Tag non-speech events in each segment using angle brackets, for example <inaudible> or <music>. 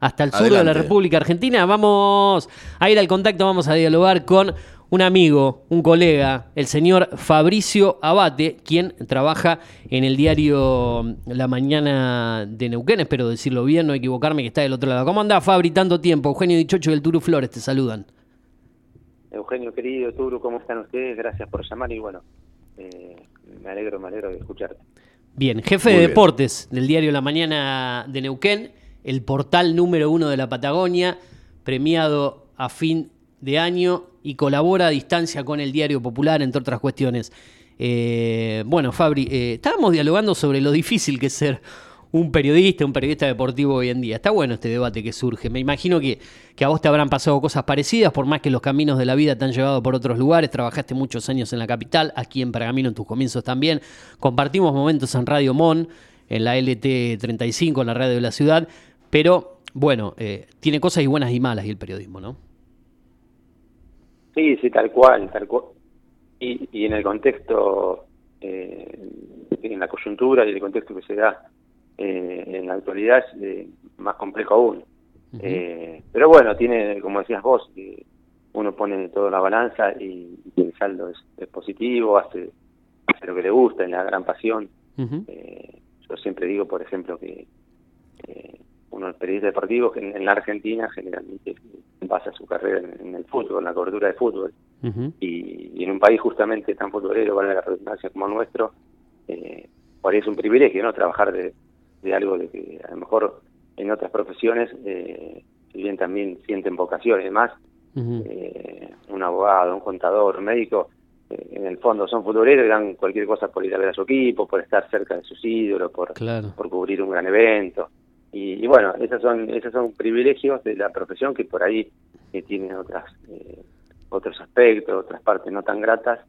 hasta el sur de la. República Argentina. Vamos a ir al contacto, vamos a dialogar con un amigo, un colega, el señor Fabricio Abate, quien trabaja en el diario La Mañana de Neuquén. Espero decirlo bien, no equivocarme, que está del otro lado. ¿Cómo anda, Fabri? Tanto tiempo. Eugenio Dichocho del Turu Flores te saludan. Eugenio querido, Turu, ¿cómo están ustedes? Gracias por llamar y bueno, eh, me alegro, me alegro de escucharte. Bien, jefe Muy de bien. deportes del diario La Mañana de Neuquén, el portal número uno de la Patagonia, premiado a fin de año y colabora a distancia con el Diario Popular, entre otras cuestiones. Eh, bueno, Fabri, eh, estábamos dialogando sobre lo difícil que es ser un periodista, un periodista deportivo hoy en día. Está bueno este debate que surge. Me imagino que, que a vos te habrán pasado cosas parecidas, por más que los caminos de la vida te han llevado por otros lugares. Trabajaste muchos años en la capital, aquí en Pergamino en tus comienzos también. Compartimos momentos en Radio Mon, en la LT35, en la radio de la ciudad. Pero bueno, eh, tiene cosas y buenas y malas y el periodismo, ¿no? Sí, sí, tal cual, tal cual. Y, y en el contexto, eh, en la coyuntura y el contexto que se da eh, en la actualidad es eh, más complejo aún. Eh, pero bueno, tiene, como decías vos, que uno pone todo en la balanza y, y el saldo es, es positivo, hace, hace lo que le gusta, en la gran pasión. Eh, yo siempre digo, por ejemplo, que uno de los periodistas deportivos que en, en la Argentina generalmente basa su carrera en, en el fútbol, en la cobertura de fútbol. Y, y en un país justamente tan futbolero, vale la redundancia como el nuestro, eh, por ahí es un privilegio, ¿no? Trabajar de, de algo de que a lo mejor en otras profesiones, eh, si bien también sienten vocación y demás, eh, un abogado, un contador, un médico, eh, en el fondo son futboleros y dan cualquier cosa por ir a ver a su equipo, por estar cerca de sus ídolos, por, Claro. por cubrir un gran evento. Y, y bueno, esos son, esos son privilegios de la profesión que por ahí eh, tienen otras, eh, otros aspectos, otras partes no tan gratas,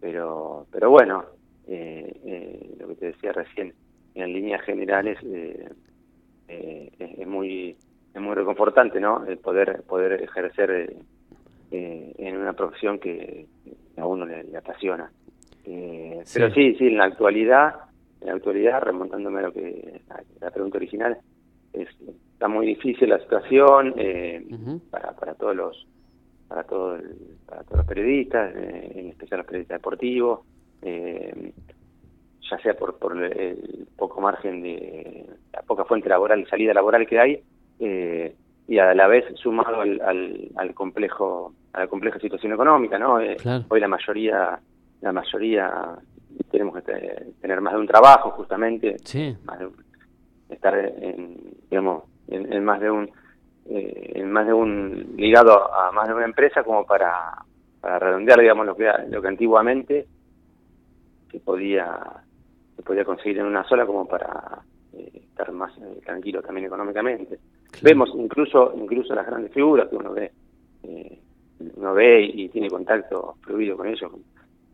pero, pero bueno, eh, eh, lo que te decía recién, en líneas generales eh, eh, es, es muy es muy reconfortante, ¿no? El poder poder ejercer en una profesión que a uno le, le apasiona. Eh, Sí. Pero sí, sí, en la actualidad, en la actualidad, remontándome a lo que a la pregunta original, es, está muy difícil la situación eh, para, para todos los para todo el- para todos los periodistas, eh, en especial los periodistas deportivos, eh, ya sea por, por el poco margen de la poca fuente laboral y salida laboral que hay, eh, y a la vez sumado al, al, al complejo a la compleja situación económica, ¿no? Eh, Claro. Hoy la mayoría la mayoría tenemos que te- tener más de un trabajo justamente, Sí. más de un- estar en, digamos en, en más de un eh, en más de un ligado a más de una empresa como para, para redondear digamos lo que lo que antiguamente se podía se podía conseguir en una sola como para eh, estar más eh, tranquilo también económicamente Claro. vemos incluso incluso las grandes figuras que uno ve eh, uno ve y, y tiene contacto fluido con ellos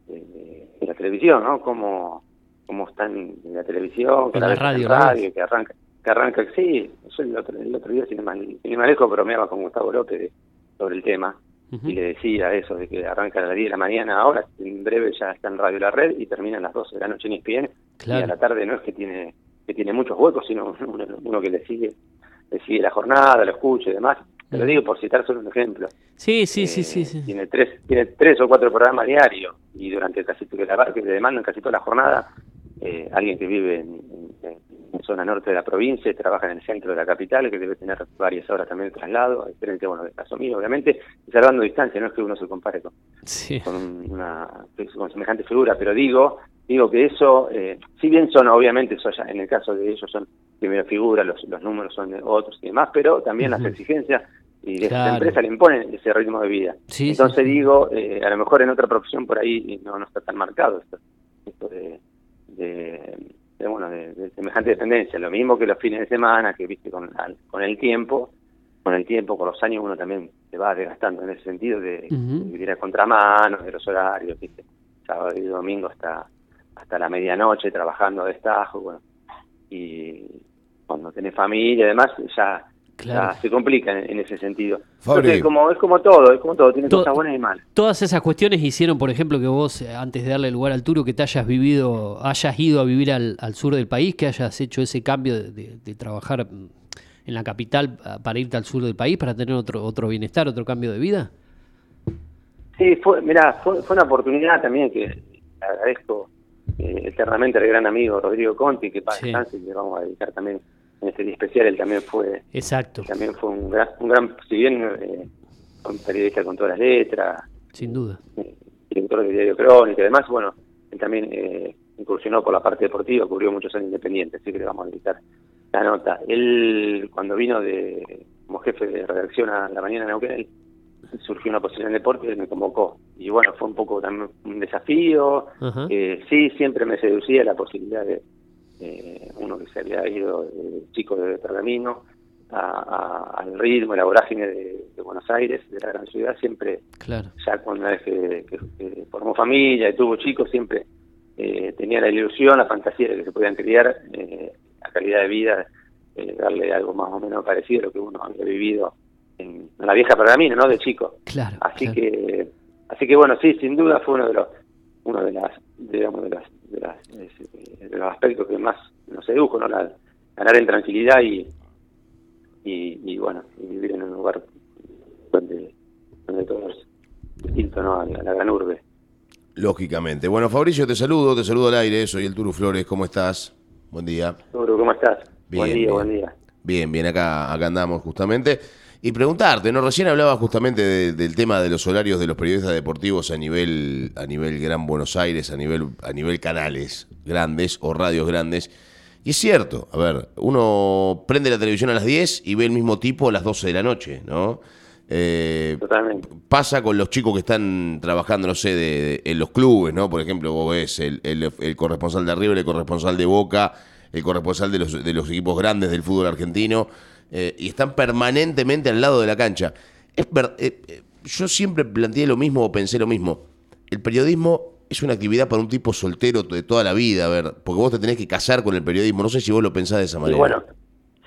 eh, en la televisión no como cómo están en la televisión En la radio, radio que arranca que arranca sí yo el otro, el otro día sin más lejos bromeaba con Gustavo López sobre el tema y le decía eso de que arranca a las 10 de la mañana ahora en breve ya está en Radio La Red y termina a las 12 de la noche en ESPN y Claro. a la tarde no es que tiene que tiene muchos huecos sino <laughs> uno, uno que le sigue le sigue la jornada lo escucha y demás. Te lo digo por citar solo un ejemplo. Sí, sí, sí, Eh, sí, sí. tiene tres tiene tres o cuatro programas diarios y durante casi que la que le demandan casi toda la jornada eh, alguien que vive en, en- en zona norte de la provincia y trabaja en el centro de la capital que debe tener varias horas también de traslado diferente bueno del caso mío obviamente salvando distancia no es que uno se compare con, Sí. con una con semejante figura pero digo digo que eso eh, si bien son obviamente eso ya en el caso de ellos son primera figura los, los números son de otros y demás pero también las exigencias y de Claro. esta empresa le imponen ese ritmo de vida Sí, entonces sí. digo eh, a lo mejor en otra profesión por ahí no no está tan marcado esto, esto de, de, de, bueno de, de semejante dependencia. Lo mismo que los fines de semana que viste con al- con el tiempo con el tiempo con los años uno también se va desgastando en ese sentido de, vivir a contramano de los horarios viste sábado y domingo hasta hasta la medianoche trabajando de estajo bueno. Y cuando tenés familia y demás ya Claro. ya se complica en, en ese sentido Fabri. Entonces, como es como todo es como todo tiene To- cosas buenas y malas Todas esas cuestiones hicieron, por ejemplo, que vos, eh, antes de darle lugar al Turo, que te hayas vivido, hayas ido a vivir al, al sur del país, que hayas hecho ese cambio de, de- de trabajar en la capital para irte al sur del país, para tener otro, otro bienestar, otro cambio de vida? Sí, fue, mirá, fue, una oportunidad también que agradezco eh, eternamente al gran amigo Rodrigo Conti, que para sí. le vamos a dedicar también en este día especial, él también fue Exacto. también fue un gran, un gran si bien eh, un periodista con todas las letras, sin duda, eh, director del diario Crónica y demás, bueno, él también eh, incursionó por la parte deportiva, cubrió muchos años independientes, así que le vamos a dedicar la nota. Él, cuando vino de como jefe de redacción a la mañana en Neuquén, surgió una posición en deporte y me convocó. Y bueno, fue un poco también un desafío. Eh, sí, siempre me seducía la posibilidad de eh, uno que se había ido eh, chico de Pergamino al ritmo y la vorágine de, Buenos Aires, de la gran ciudad, siempre, claro. ya cuando vez que, formó familia y tuvo chicos, siempre eh, tenía la ilusión, la fantasía de que se podían criar, eh, la calidad de vida, eh, darle algo más o menos parecido a lo que uno había vivido en, la vieja pergamina, ¿no? De chico. Claro. Así que, así que bueno, sí, sin duda fue uno de los, uno de las, digamos, de las, de, las, de los aspectos que más nos sedujo, ¿no? La, ganar en tranquilidad y, y, bueno, y vivir en un lugar donde, donde todo es distinto, ¿no? A la, gran urbe. Lógicamente. Bueno, Fabricio, te saludo, te saludo al aire, soy el Turu Flores, ¿cómo estás? Buen día. Turu, ¿cómo estás? Bien, buen día, buen día. Bien, bien, acá, acá andamos justamente. Y preguntarte, ¿no? Recién hablaba justamente del tema de los horarios de los periodistas deportivos a nivel, a nivel Gran Buenos Aires, a nivel, a nivel canales grandes o radios grandes. Y es cierto, a ver, uno prende la televisión a las 10 y ve el mismo tipo a las 12 de la noche, ¿no? Eh, Totalmente. Pasa con los chicos que están trabajando, no sé, de, en los clubes, ¿no? Por ejemplo, vos ves el, el, corresponsal de River, el corresponsal de Boca, el corresponsal de los, de los equipos grandes del fútbol argentino eh, y están permanentemente al lado de la cancha. Es eh, eh, yo siempre planteé lo mismo o pensé lo mismo. El periodismo es una actividad para un tipo soltero de toda la vida, a ver, porque vos te tenés que casar con el periodismo. No sé si vos lo pensás de esa manera. bueno,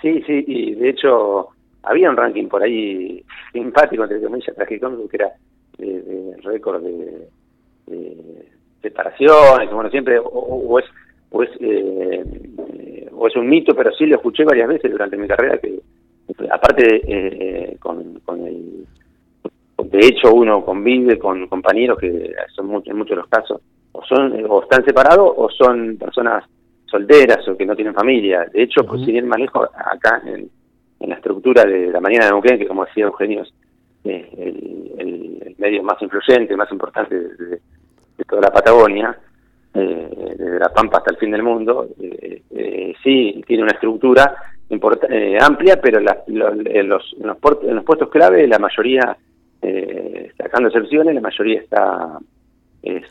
sí, sí, y de hecho había un ranking por ahí simpático, entre comillas, tragicómico, que era de, récord de, separaciones, bueno, siempre, o, es, o es, o es un mito, pero sí lo escuché varias veces durante mi carrera que aparte eh, con, con el de hecho uno convive con compañeros que son en muchos de los casos o son o están separados o son personas solteras o que no tienen familia. De hecho pues ir más lejos acá en, la estructura de la mañana de Neuquén que como decía Eugenio es el, medio más influyente más importante de, toda la Patagonia eh, desde la Pampa hasta el fin del mundo eh, eh sí tiene una estructura eh, amplia, pero la, en, los, en, los en, los, puestos clave la mayoría, sacando excepciones, la mayoría está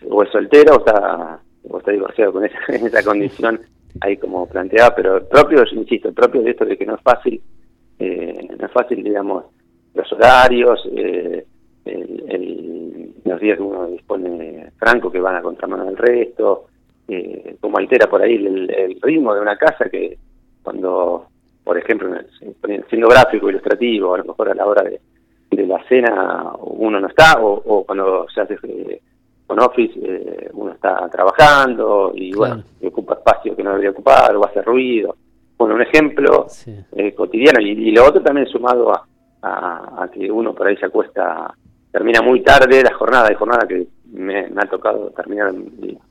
o es soltera o está, o está divorciado con <laughs> esa, condición ahí como planteaba, pero propio, insisto, propio de esto de que no es fácil, eh, no es fácil, digamos, los horarios, eh, el, los días que uno dispone franco que van a contramano del resto, eh, como altera por ahí el, el, ritmo de una casa que cuando por ejemplo, siendo gráfico, ilustrativo, a lo mejor a la hora de, la cena uno no está, o, cuando se hace eh, con Office eh, uno está trabajando y bueno, ocupa espacio que no debería ocupar o hace ruido. Bueno, un ejemplo eh, cotidiano y, lo otro también sumado a, a, que uno por ahí se acuesta, termina muy tarde la jornada, hay jornada que me, ha tocado terminar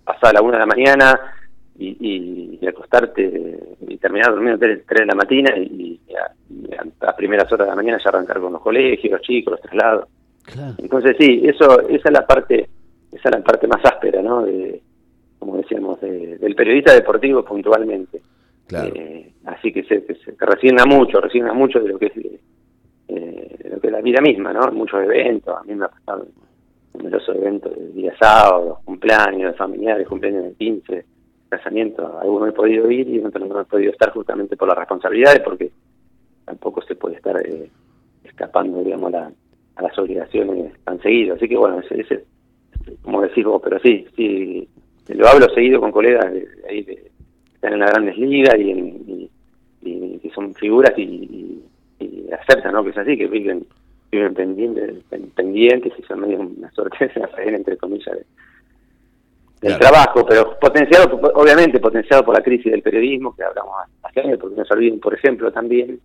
pasada la una de la mañana, y, y, acostarte y terminar durmiendo tres, tres de la mañana y, a, primeras horas de la mañana ya arrancar con los colegios, los chicos, los traslados. Entonces sí, eso esa es la parte esa es la parte más áspera, ¿no? De, como decíamos, del periodista deportivo puntualmente. Eh, así que se, se, resigna mucho, resigna mucho de lo que es eh, lo que es la vida misma, ¿no? Muchos eventos, a mí me ha pasado numerosos eventos de día sábado, cumpleaños de familiares, cumpleaños de 15, casamiento, algunos he podido ir y otros no he podido estar justamente por las responsabilidades, porque tampoco se puede estar eh, escapando, digamos, a, las obligaciones tan seguido. Así que bueno, ese, ese, como decís vos, pero sí, sí, lo hablo seguido con colegas de, ahí que están en las grandes ligas y, y, que son figuras y, aceptan, ¿no? Que es así, que viven viven pendientes, pendientes y son medio una suerte <laughs> de entre comillas, de, del trabajo, pero potenciado, obviamente potenciado por la crisis del periodismo, que hablamos hace años, porque no se olviden, por ejemplo, también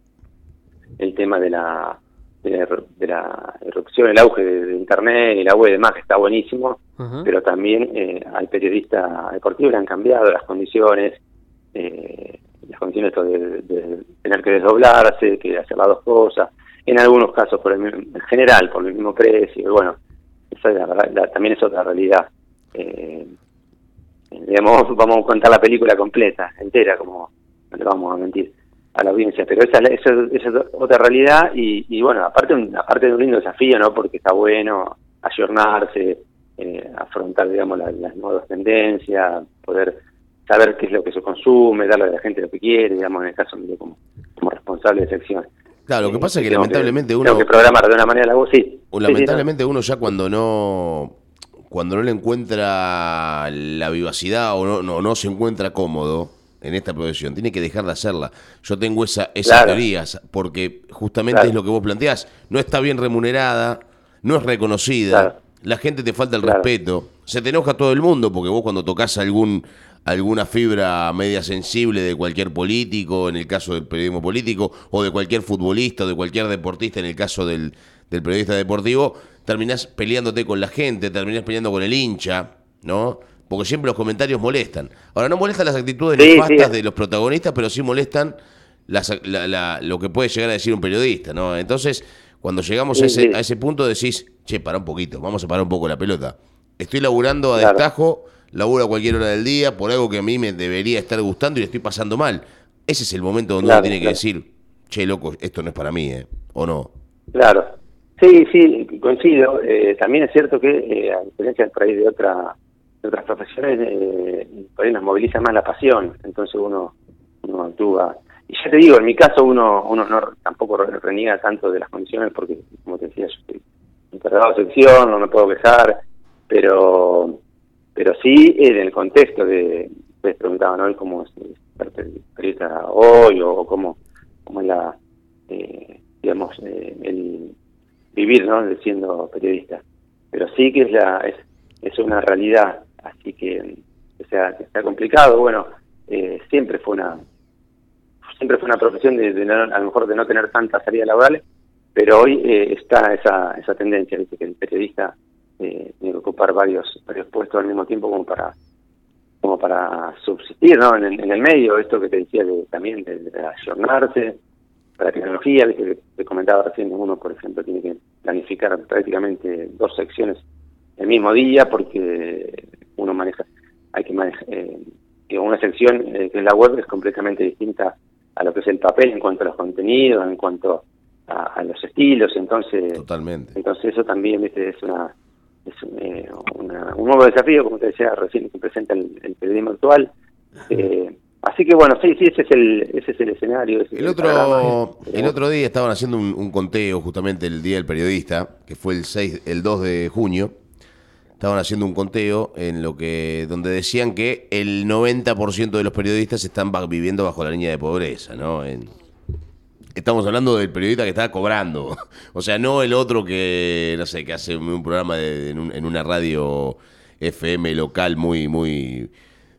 el tema de la, de la, erupción, el auge de, Internet, el agua y demás, que está buenísimo, pero también eh, al periodista deportivo le han cambiado las condiciones, eh, las condiciones de, tener que desdoblarse, que hacer las dos cosas, en algunos casos por el, en general por el mismo precio, y bueno, también es otra realidad. Eh, digamos, <laughs> vamos a contar la película completa, entera, como no le vamos a mentir a la audiencia, pero esa, esa, es otra realidad y, bueno, aparte, aparte de un lindo desafío, ¿no? Porque está bueno ayornarse, eh, afrontar, digamos, las nuevas tendencias, poder saber qué es lo que se consume, darle a la gente lo que quiere, digamos, en el caso mío como, como responsable de sección. Claro, lo que pasa es que lamentablemente uno... Tengo que programar de una manera la voz, sí. Lamentablemente uno ya cuando no cuando no le encuentra la vivacidad o no, no, no se encuentra cómodo, en esta profesión, tiene que dejar de hacerla. Yo tengo esa, esas teorías, porque justamente es lo que vos planteás, no está bien remunerada, no es reconocida, la gente te falta el respeto, se te enoja todo el mundo, porque vos cuando tocas algún alguna fibra media sensible de cualquier político, en el caso del periodismo político, o de cualquier futbolista, o de cualquier deportista, en el caso del, del periodista deportivo, terminás peleándote con la gente, terminás peleando con el hincha, ¿no? porque siempre los comentarios molestan. Ahora, no molestan las actitudes nefastas de los protagonistas, pero sí molestan lo que puede llegar a decir un periodista, ¿no? Entonces, cuando llegamos a, ese, a ese punto decís, che, para un poquito, vamos a parar un poco la pelota. Estoy laburando a destajo, laburo a cualquier hora del día por algo que a mí me debería estar gustando y le estoy pasando mal. Ese es el momento donde uno tiene que decir, che, loco, esto no es para mí, ¿eh? ¿O no? Claro. Sí, sí, coincido. Eh, también es cierto que, eh, a diferencia del país de otra de otras profesiones eh, por ahí nos moviliza más la pasión, entonces uno, uno actúa. Y ya te digo, en mi caso uno uno no tampoco reniega tanto de las condiciones porque, como te decía, yo estoy encargado de sección, no me puedo quejar, pero pero sí en el contexto de, ustedes preguntaban hoy cómo es periodista hoy o, cómo, cómo es la, eh, digamos, eh, el vivir, ¿no?, de siendo periodista. Pero sí que es la es, es una realidad así que o sea que está complicado bueno eh, siempre fue una siempre fue una profesión de, a lo mejor de no tener tantas salidas laborales pero hoy eh, está esa esa tendencia ¿viste? que el periodista tiene que ocupar varios varios puestos al mismo tiempo como para como para subsistir ¿no? en, el, medio esto que te decía de, también de, de ayornarse para la tecnología ¿viste? te comentaba recién uno por ejemplo tiene que planificar prácticamente dos secciones el mismo día porque uno maneja, hay que manejar, eh, una sección eh, que es la web es completamente distinta a lo que es el papel en cuanto a los contenidos, en cuanto a, los estilos, entonces Totalmente. entonces eso también es una es eh, un nuevo desafío, como te decía recién que presenta el, periodismo actual. Eh, así que bueno, sí, sí, ese es el, ese es el escenario. el, otro, el otro día estaban haciendo un, un, conteo, justamente el Día del Periodista, que fue el 6, el 2 de junio, estaban haciendo un conteo en lo que donde decían que el 90% de los periodistas están viviendo bajo la línea de pobreza, ¿no? Estamos hablando del periodista que está cobrando, <laughs> o sea, no el otro que no sé, que hace un programa en, una radio FM local muy muy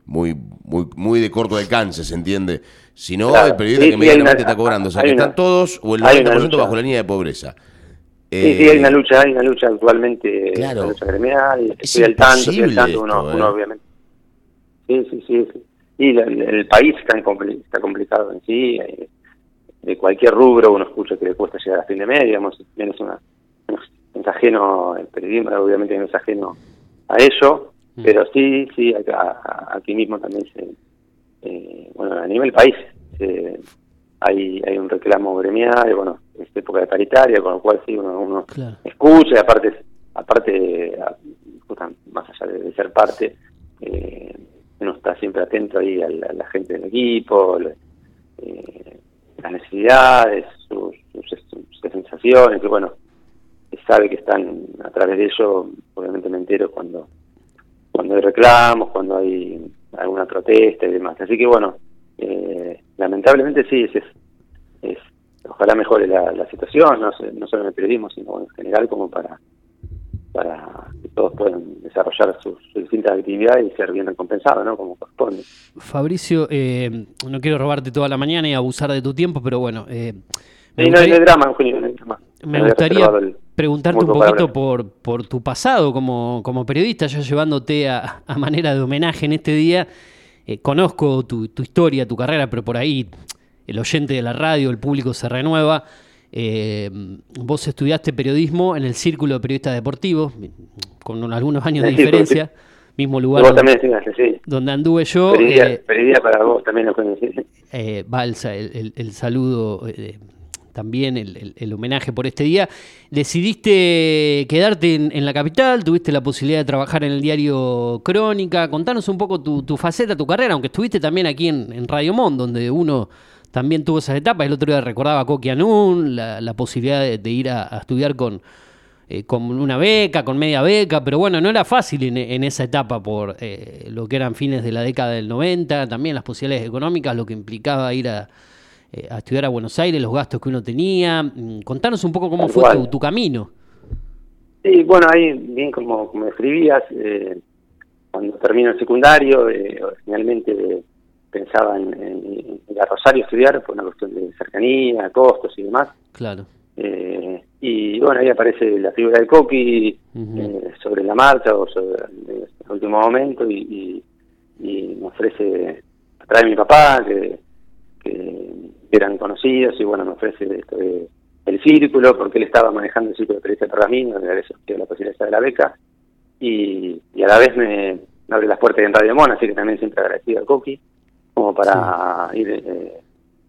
muy muy muy de corto alcance, ¿se entiende? Sino el periodista que medianamente está cobrando, o sea, que están todos o el 90% bajo la línea de pobreza. Sí, sí, hay una lucha, hay una lucha actualmente, claro, una lucha gremial, estoy al tanto, estoy al tanto, uno, uno, ¿eh? obviamente. Sí, sí, sí. sí. Y el, país está, está complicado en sí, eh, de cualquier rubro uno escucha que le cuesta llegar a fin de mes, digamos, menos una, es ajeno, el periodismo obviamente no es ajeno a ello, mm. pero sí, sí, acá, aquí mismo también se, eh, bueno, a nivel país, se, hay, hay un reclamo gremial, bueno, es época de paritaria, con lo cual sí, uno, uno escucha y aparte, aparte más allá de, ser parte, eh, uno está siempre atento ahí a la, gente del equipo, eh, las necesidades, sus, sensaciones, que bueno, sabe que están a través de ello, obviamente me entero cuando, cuando hay reclamos, cuando hay alguna protesta y demás. Así que bueno, eh, lamentablemente sí, es, es, ojalá mejore la, situación, no, no, solo en el periodismo, sino en general como para para todos puedan desarrollar sus, distintas actividades y ser bien recompensados, ¿no? Como corresponde. Fabricio, eh, no quiero robarte toda la mañana y abusar de tu tiempo, pero bueno, eh, Me Sí, gustaría- no hay drama, Eugenio, no hay drama. Me gustaría preguntarte un poquito por, por tu pasado como, como periodista, yo llevándote a, a manera de homenaje en este día. Eh, conozco tu, tu historia, tu carrera, pero por ahí el oyente de la radio, el público se renueva. Eh, vos estudiaste periodismo en el Círculo de Periodistas Deportivos, con un- algunos años de diferencia, mismo lugar Vos donde, también sí. donde anduve yo. Periodía, eh, periodía para vos también, sí, sí. eh, va el, sa- el- el- el saludo, eh, también el, homenaje por este día. Decidiste quedarte en, en la capital, tuviste la posibilidad de trabajar en el diario Crónica. Contanos un poco tu, tu faceta, tu carrera, aunque estuviste también aquí en, en Radio Mon, donde uno también tuvo esas etapas. El otro día recordaba a Coqui Anún, la, la posibilidad de, de ir a, a estudiar con, eh, con una beca, con media beca, pero bueno, no era fácil en, en esa etapa por eh, lo que eran fines de la década del 90, también las posibilidades económicas, lo que implicaba ir a, eh, a estudiar a Buenos Aires, los gastos que uno tenía. Mm, Contanos un poco cómo Tal fue tu, tu camino. Sí, bueno, ahí bien como, como escribías, eh, cuando termino el secundario, eh, originalmente eh, pensaba en, en ir a Rosario a estudiar por una cuestión de cercanía, costos y demás. Claro. Eh, y bueno, ahí aparece la figura del Coqui eh, sobre la marcha o sobre el último momento y, y, y me ofrece, trae mi papá, que, que eran conocidos y bueno, me ofrece esto de- el círculo, porque él estaba manejando el círculo de periodista de Pergamino, surgido la posibilidad de la beca, y, y a la vez me, me abre las puertas en Radio Mon, así que también siempre agradecido al Coqui, como para ir eh,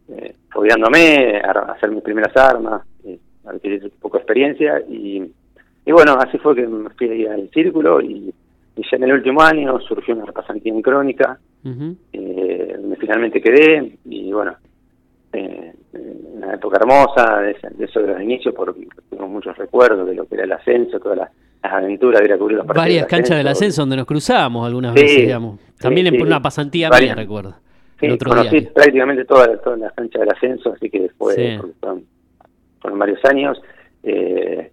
eh, a a hacer mis primeras armas, eh, adquirir un poco de experiencia, y, y bueno, así fue que me fui ahí al círculo, y, y ya en el último año surgió una pasantía en Crónica, eh, donde finalmente quedé y bueno, eh, una época hermosa de, de eso de los inicios, porque tengo muchos recuerdos de lo que era el ascenso, todas las, las aventuras de ir a cubrir los partidos. Varias canchas del ascenso donde nos cruzábamos algunas Sí, veces, digamos. También sí, en sí. una pasantía Varias. mía, recuerdo. Sí, el otro conocí día. prácticamente todas, todas las canchas del ascenso, así que después Sí. porque fueron, fueron varios años, eh,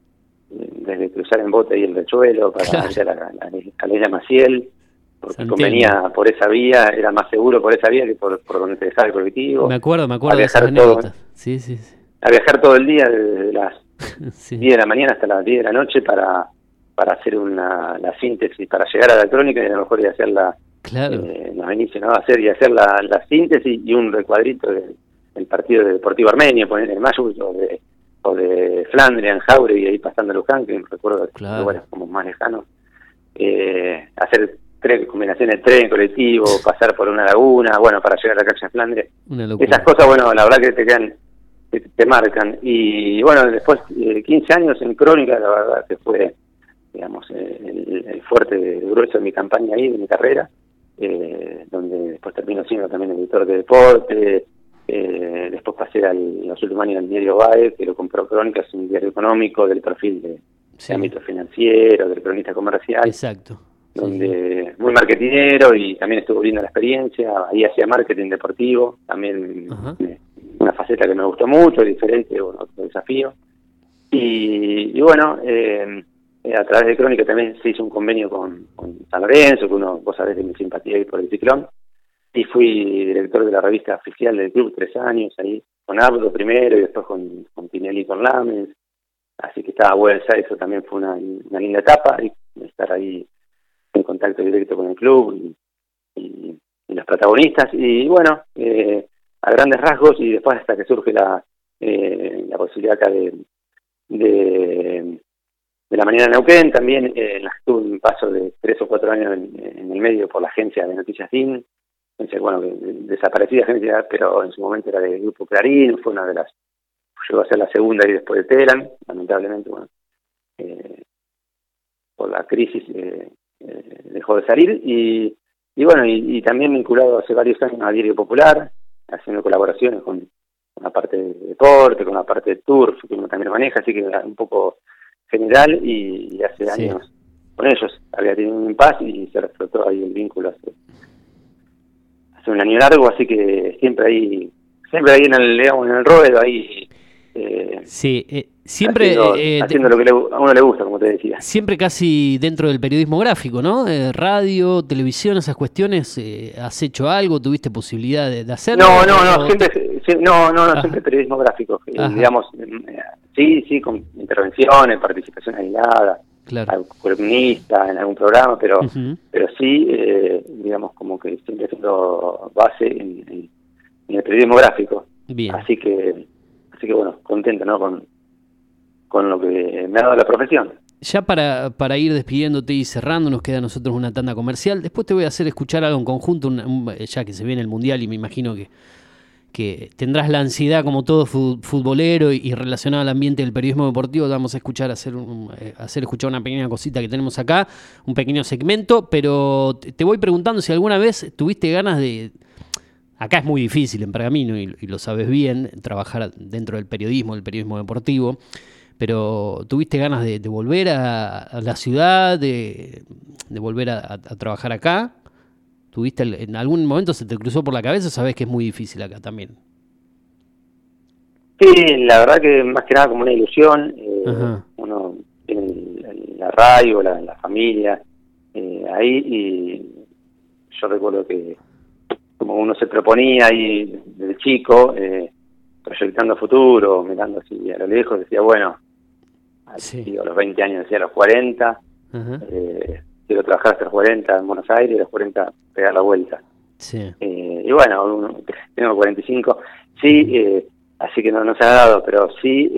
desde cruzar en bote y el rechuelo para Claro. ir a la, a la- isla Maciel, porque convenía por esa vía, era más seguro por esa vía que por, por donde te dejaba el colectivo. Me acuerdo, me acuerdo a de esas todo. Sí, sí, sí. a viajar todo el día desde las <laughs> Sí. 10 de la mañana hasta las 10 de la noche para para hacer una la síntesis, para llegar a la crónica y a lo mejor ir a hacer la, Claro. eh, nos inicia, ¿no? hacer y hacer la, la síntesis y un recuadrito del, del partido de Deportivo Armenio, poner el Mayus o de, o de Flandria en Jauregui y ahí pasando a Luján, que recuerdo Claro. lugares como más lejanos, eh, hacer tres combinaciones de tren, colectivo, <laughs> pasar por una laguna, bueno, para llegar a la cancha de Flandria. Esas cosas, bueno, la verdad que te quedan, que te marcan. Y bueno, después, eh, 15 años en Crónica, la verdad que fue, digamos, el, el fuerte el grueso de mi campaña ahí, de mi carrera, eh, donde después termino siendo también editor de deporte. eh, después pasé al, los últimos años al diario BAE, que lo compró Crónica, es un diario económico del perfil de, Sí. de ámbito financiero, del cronista comercial Exacto. Sí, donde muy marketinero y también estuvo viendo la experiencia, ahí hacía marketing deportivo, también una faceta que me gustó mucho, diferente, bueno, otro desafío. Y, y bueno, eh, eh, a través de Crónica también se hizo un convenio con, San Lorenzo, que uno, vos sabés de mi simpatía por el ciclón, y fui director de la revista oficial del club tres años, ahí con Abdo primero y después con, con Pinelli y con Lames, así que estaba bueno, eso también fue una, una linda etapa, y estar ahí en contacto directo con el club y, los protagonistas. Y bueno eh, a grandes rasgos y después hasta que surge la eh, la posibilidad acá de, de la mañana de Neuquén también eh, tuve un paso de tres o cuatro años en, el medio por la agencia de noticias DIN. Bueno desaparecida agencia pero en su momento era del grupo Clarín fue una de las llegó a ser la segunda y después de Telan lamentablemente bueno eh, por la crisis eh, eh, dejó de salir. Y, y bueno, y, también vinculado hace varios años a Diario Popular, haciendo colaboraciones con, con la parte de deporte, con la parte de turf, que uno también maneja, así que un poco general y, y hace Sí. años con ellos había tenido un impasse y se reflotó ahí el vínculo hace, hace un año largo, así que siempre ahí, siempre ahí en el, digamos, en el ruedo, ahí eh, Sí, eh, siempre, haciendo, eh, haciendo lo que le- a uno le gusta, como te decía. siempre casi dentro del periodismo gráfico, ¿no? Eh, radio, televisión, esas cuestiones, eh, ¿has hecho algo? ¿Tuviste posibilidad de, de hacerlo? No, no, ¿O no, siempre, no, no, no, siempre periodismo gráfico. Eh, digamos, eh, sí, sí, con intervenciones, participación aislada, claro. columnista en algún programa, pero, pero sí, eh, digamos, como que siempre siendo base en, el periodismo gráfico. Bien. Así que, así que bueno, contento, ¿no? Con, con lo que me ha dado la profesión. Ya para, para ir despidiéndote y cerrando, nos queda a nosotros una tanda comercial. Después te voy a hacer escuchar algo en conjunto, ya que se viene el Mundial y me imagino que, que tendrás la ansiedad como todo futbolero y, relacionado al ambiente del periodismo deportivo. Vamos a escuchar, hacer, eh, hacer escuchar una pequeña cosita que tenemos acá, un pequeño segmento, pero te voy preguntando si alguna vez tuviste ganas de... Acá es muy difícil en Pergamino y lo sabes bien, trabajar dentro del periodismo, del periodismo deportivo pero ¿tuviste ganas de, volver a, la ciudad, de, volver a, trabajar acá? ¿Tuviste en algún momento se te cruzó por la cabeza? Sabes que es muy difícil acá también. Sí, la verdad que más que nada como una ilusión. Eh, uno tiene la radio, la, la familia eh, ahí y yo recuerdo que como uno se proponía ahí desde chico, eh, proyectando futuro, mirando así a lo lejos, decía, bueno, a los 20 años decía a los 40, eh, quiero trabajar hasta los 40 en Buenos Aires y a los 40 pegar la vuelta. Eh, y bueno, tengo 45, sí, eh, así que no, no se ha dado, pero sí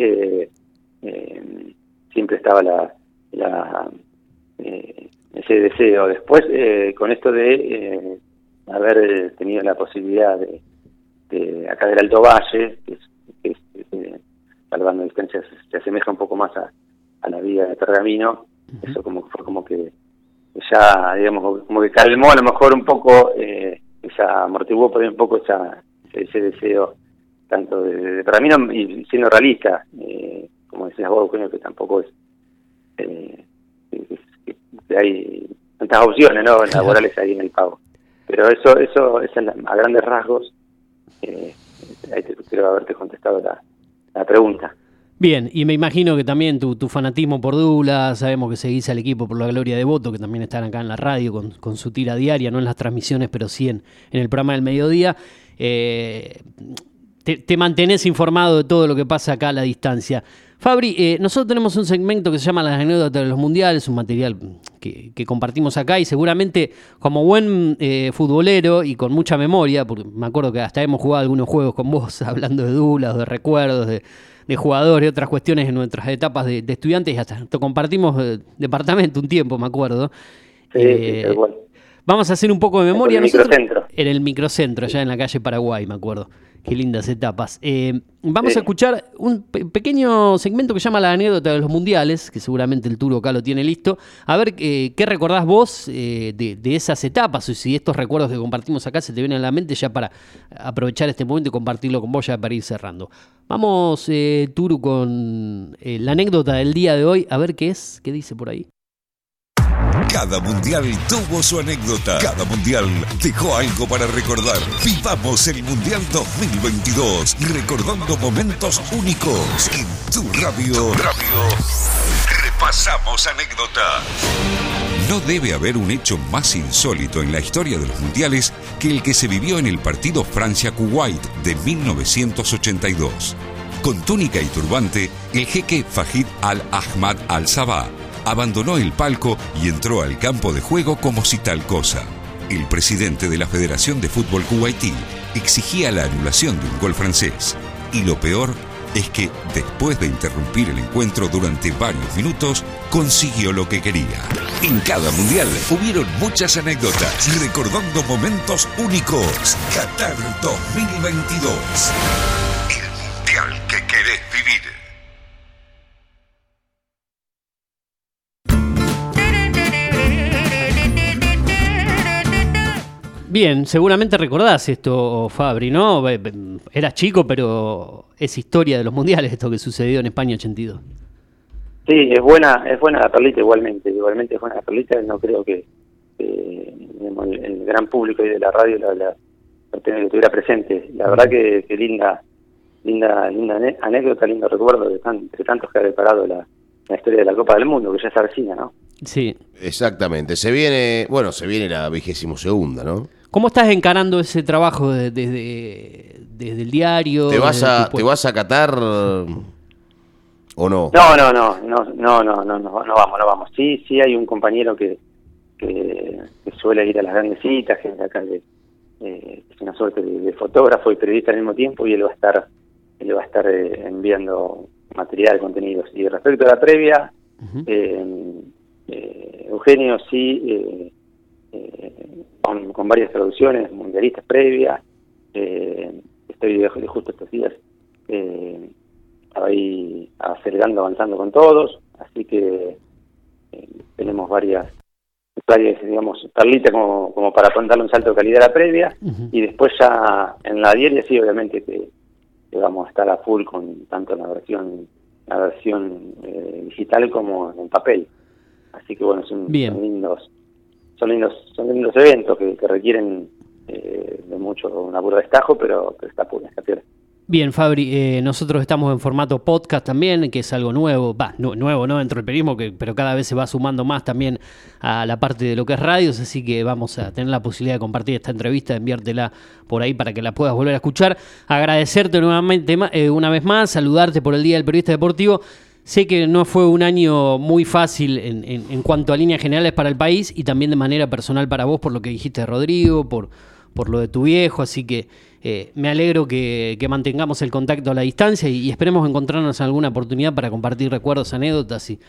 siempre estaba la, la ese deseo. Después, con esto de haber tenido la posibilidad de, de acá del Alto Valle, que es, salvando distancias, se asemeja un poco más a, a la vida de Pergamino, eso como fue como que ya, digamos, como que calmó a lo mejor un poco, eh, esa amortiguó por un poco esa, ese, deseo tanto de, Pergamino y siendo realista, eh, como decías vos, que tampoco es, eh, que, hay tantas opciones, ¿no? Laborales ahí en el pago. Pero eso, eso, es a grandes rasgos, eh, ahí te, quiero haberte contestado la, la pregunta. Bien, y me imagino que también tu, fanatismo por Dula, sabemos que seguís al equipo por la gloria de voto, que también están acá en la radio con, su tira diaria, no en las transmisiones, pero sí en, el programa del mediodía. Eh, te, mantenés informado de todo lo que pasa acá a la distancia. Fabri, eh, nosotros tenemos un segmento que se llama Las anécdotas de los mundiales, un material que, compartimos acá y seguramente como buen eh, futbolero y con mucha memoria, porque me acuerdo que hasta hemos jugado algunos juegos con vos <laughs> hablando de dulas, de recuerdos, de, de jugadores y otras cuestiones en nuestras etapas de, estudiantes y hasta compartimos eh, departamento un tiempo, me acuerdo. Sí, eh, Vamos a hacer un poco de memoria. En el microcentro. En el microcentro, allá en la calle Paraguay, me acuerdo. Qué lindas etapas. Eh, vamos a escuchar un pequeño segmento que se llama La anécdota de los mundiales, que seguramente el Turo acá lo tiene listo. A ver eh, qué recordás vos eh, de, esas etapas, o si estos recuerdos que compartimos acá se te vienen a la mente ya para aprovechar este momento y compartirlo con vos ya para ir cerrando. Vamos, Turo, con la anécdota del día de hoy, a ver qué es, qué dice por ahí. Cada mundial tuvo su anécdota. Cada mundial dejó algo para recordar. Vivamos el Mundial 2022 recordando momentos únicos. En tu radio, radio repasamos anécdota. No debe haber un hecho más insólito en la historia de los mundiales que el que se vivió en el partido Francia-Kuwait de 1982. Con túnica y turbante, el jeque Fajid al-Ahmad al-Sabah abandonó el palco y entró al campo de juego como si tal cosa. El presidente de la Federación de Fútbol Kuwaití exigía la anulación de un gol francés. Y lo peor es que, después de interrumpir el encuentro durante varios minutos, consiguió lo que quería. En cada mundial hubieron muchas anécdotas recordando momentos únicos. Qatar 2022. El mundial que querés vivir. Bien, seguramente recordás esto, Fabri, ¿no? Eras chico, pero es historia de los mundiales esto que sucedió en España 82. Sí, es buena, es buena la perlita igualmente, igualmente es buena la perlita, no creo que el, gran público y de la radio la, la, estuviera presente. La verdad que, linda, linda, linda anécdota, lindo recuerdo de, tantos que ha preparado la, la historia de la Copa del Mundo, que ya se avecina, ¿no? Sí. Exactamente. Se viene, bueno, se viene la vigésimo segunda, ¿no? ¿Cómo estás encarando ese trabajo desde, desde el diario? ¿Te vas, a, ¿Te vas a Qatar o no? No, no, no, no, no, no, no, no vamos, no vamos. Sí, sí hay un compañero que, que, suele ir a las grandes citas, que es acá de, eh, una suerte de, fotógrafo y periodista al mismo tiempo y él va a estar, él va a estar eh, enviando material, contenidos. Y respecto a la previa, uh eh, Eugenio sí eh, con, con varias traducciones mundialistas previas, eh, estoy de- justo estos días eh, ahí acelerando, avanzando con todos, así que eh, tenemos varias, varias digamos, perlitas como, como para darle un salto de calidad a la previa, y después ya en la diaria sí, obviamente que, que vamos a estar a full con tanto la versión la versión eh, digital como en papel. Así que bueno, son, Bien. son lindos son lindos son lindos eventos que, requieren eh, de mucho un apuro de destajo, pero, pero está pura, está piola. Bien, Fabri, eh, nosotros estamos en formato podcast también, que es algo nuevo, va, nu- nuevo, ¿no? Dentro del periodismo, que, pero cada vez se va sumando más también a la parte de lo que es radios, así que vamos a tener la posibilidad de compartir esta entrevista, enviártela por ahí para que la puedas volver a escuchar. Agradecerte nuevamente eh, una vez más, saludarte por el Día del Periodista Deportivo. Sé que no fue un año muy fácil en, en- en cuanto a líneas generales para el país y también de manera personal para vos, por lo que dijiste Rodrigo, por, por lo de tu viejo, así que eh, me alegro que, que mantengamos el contacto a la distancia y, y esperemos encontrarnos en alguna oportunidad para compartir recuerdos, anécdotas y,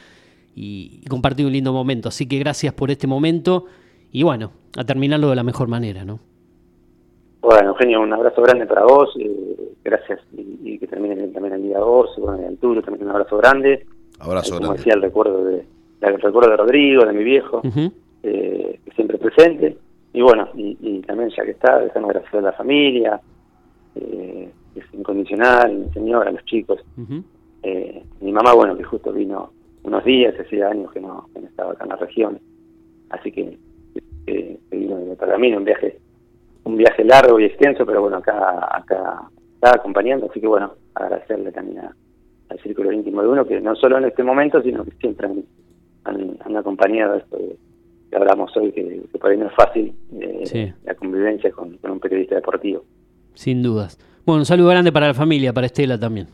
y- y compartir un lindo momento. Así que gracias por este momento y bueno, a terminarlo de la mejor manera, ¿no? Bueno, Eugenio, un abrazo grande para vos, eh, gracias y, y que termine también el día a vos, y bueno, y también un abrazo grande. Abrazo como grande. decía, el recuerdo de el recuerdo de Rodrigo, de mi viejo, eh, siempre presente. Y bueno, y, y también ya que está, dejamos gracias a la familia, eh, que es incondicional, mi señora, los chicos. Eh, mi mamá, bueno, que justo vino unos días, hacía años que no, que no estaba acá en la región, así que, que- que vino de Pergamino, un viaje un viaje largo y extenso, pero bueno, acá acá está acompañando, así que bueno, agradecerle también a- al círculo íntimo de uno, que no solo en este momento, sino que siempre han, han, han acompañado esto de- que hablamos hoy, que, que por ahí no es fácil, eh, Sí. la convivencia con, con un periodista deportivo. Sin dudas. Bueno, un saludo grande para la familia, para Estela también.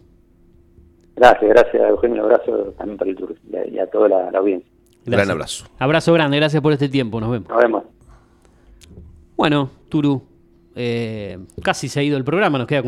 Gracias, gracias Eugenio, un abrazo también para el tour y a, y a toda la, la audiencia. Gracias. Gran abrazo. Abrazo grande, gracias por este tiempo, nos vemos. Nos vemos. Bueno, Turu, eh, casi se ha ido el programa, nos queda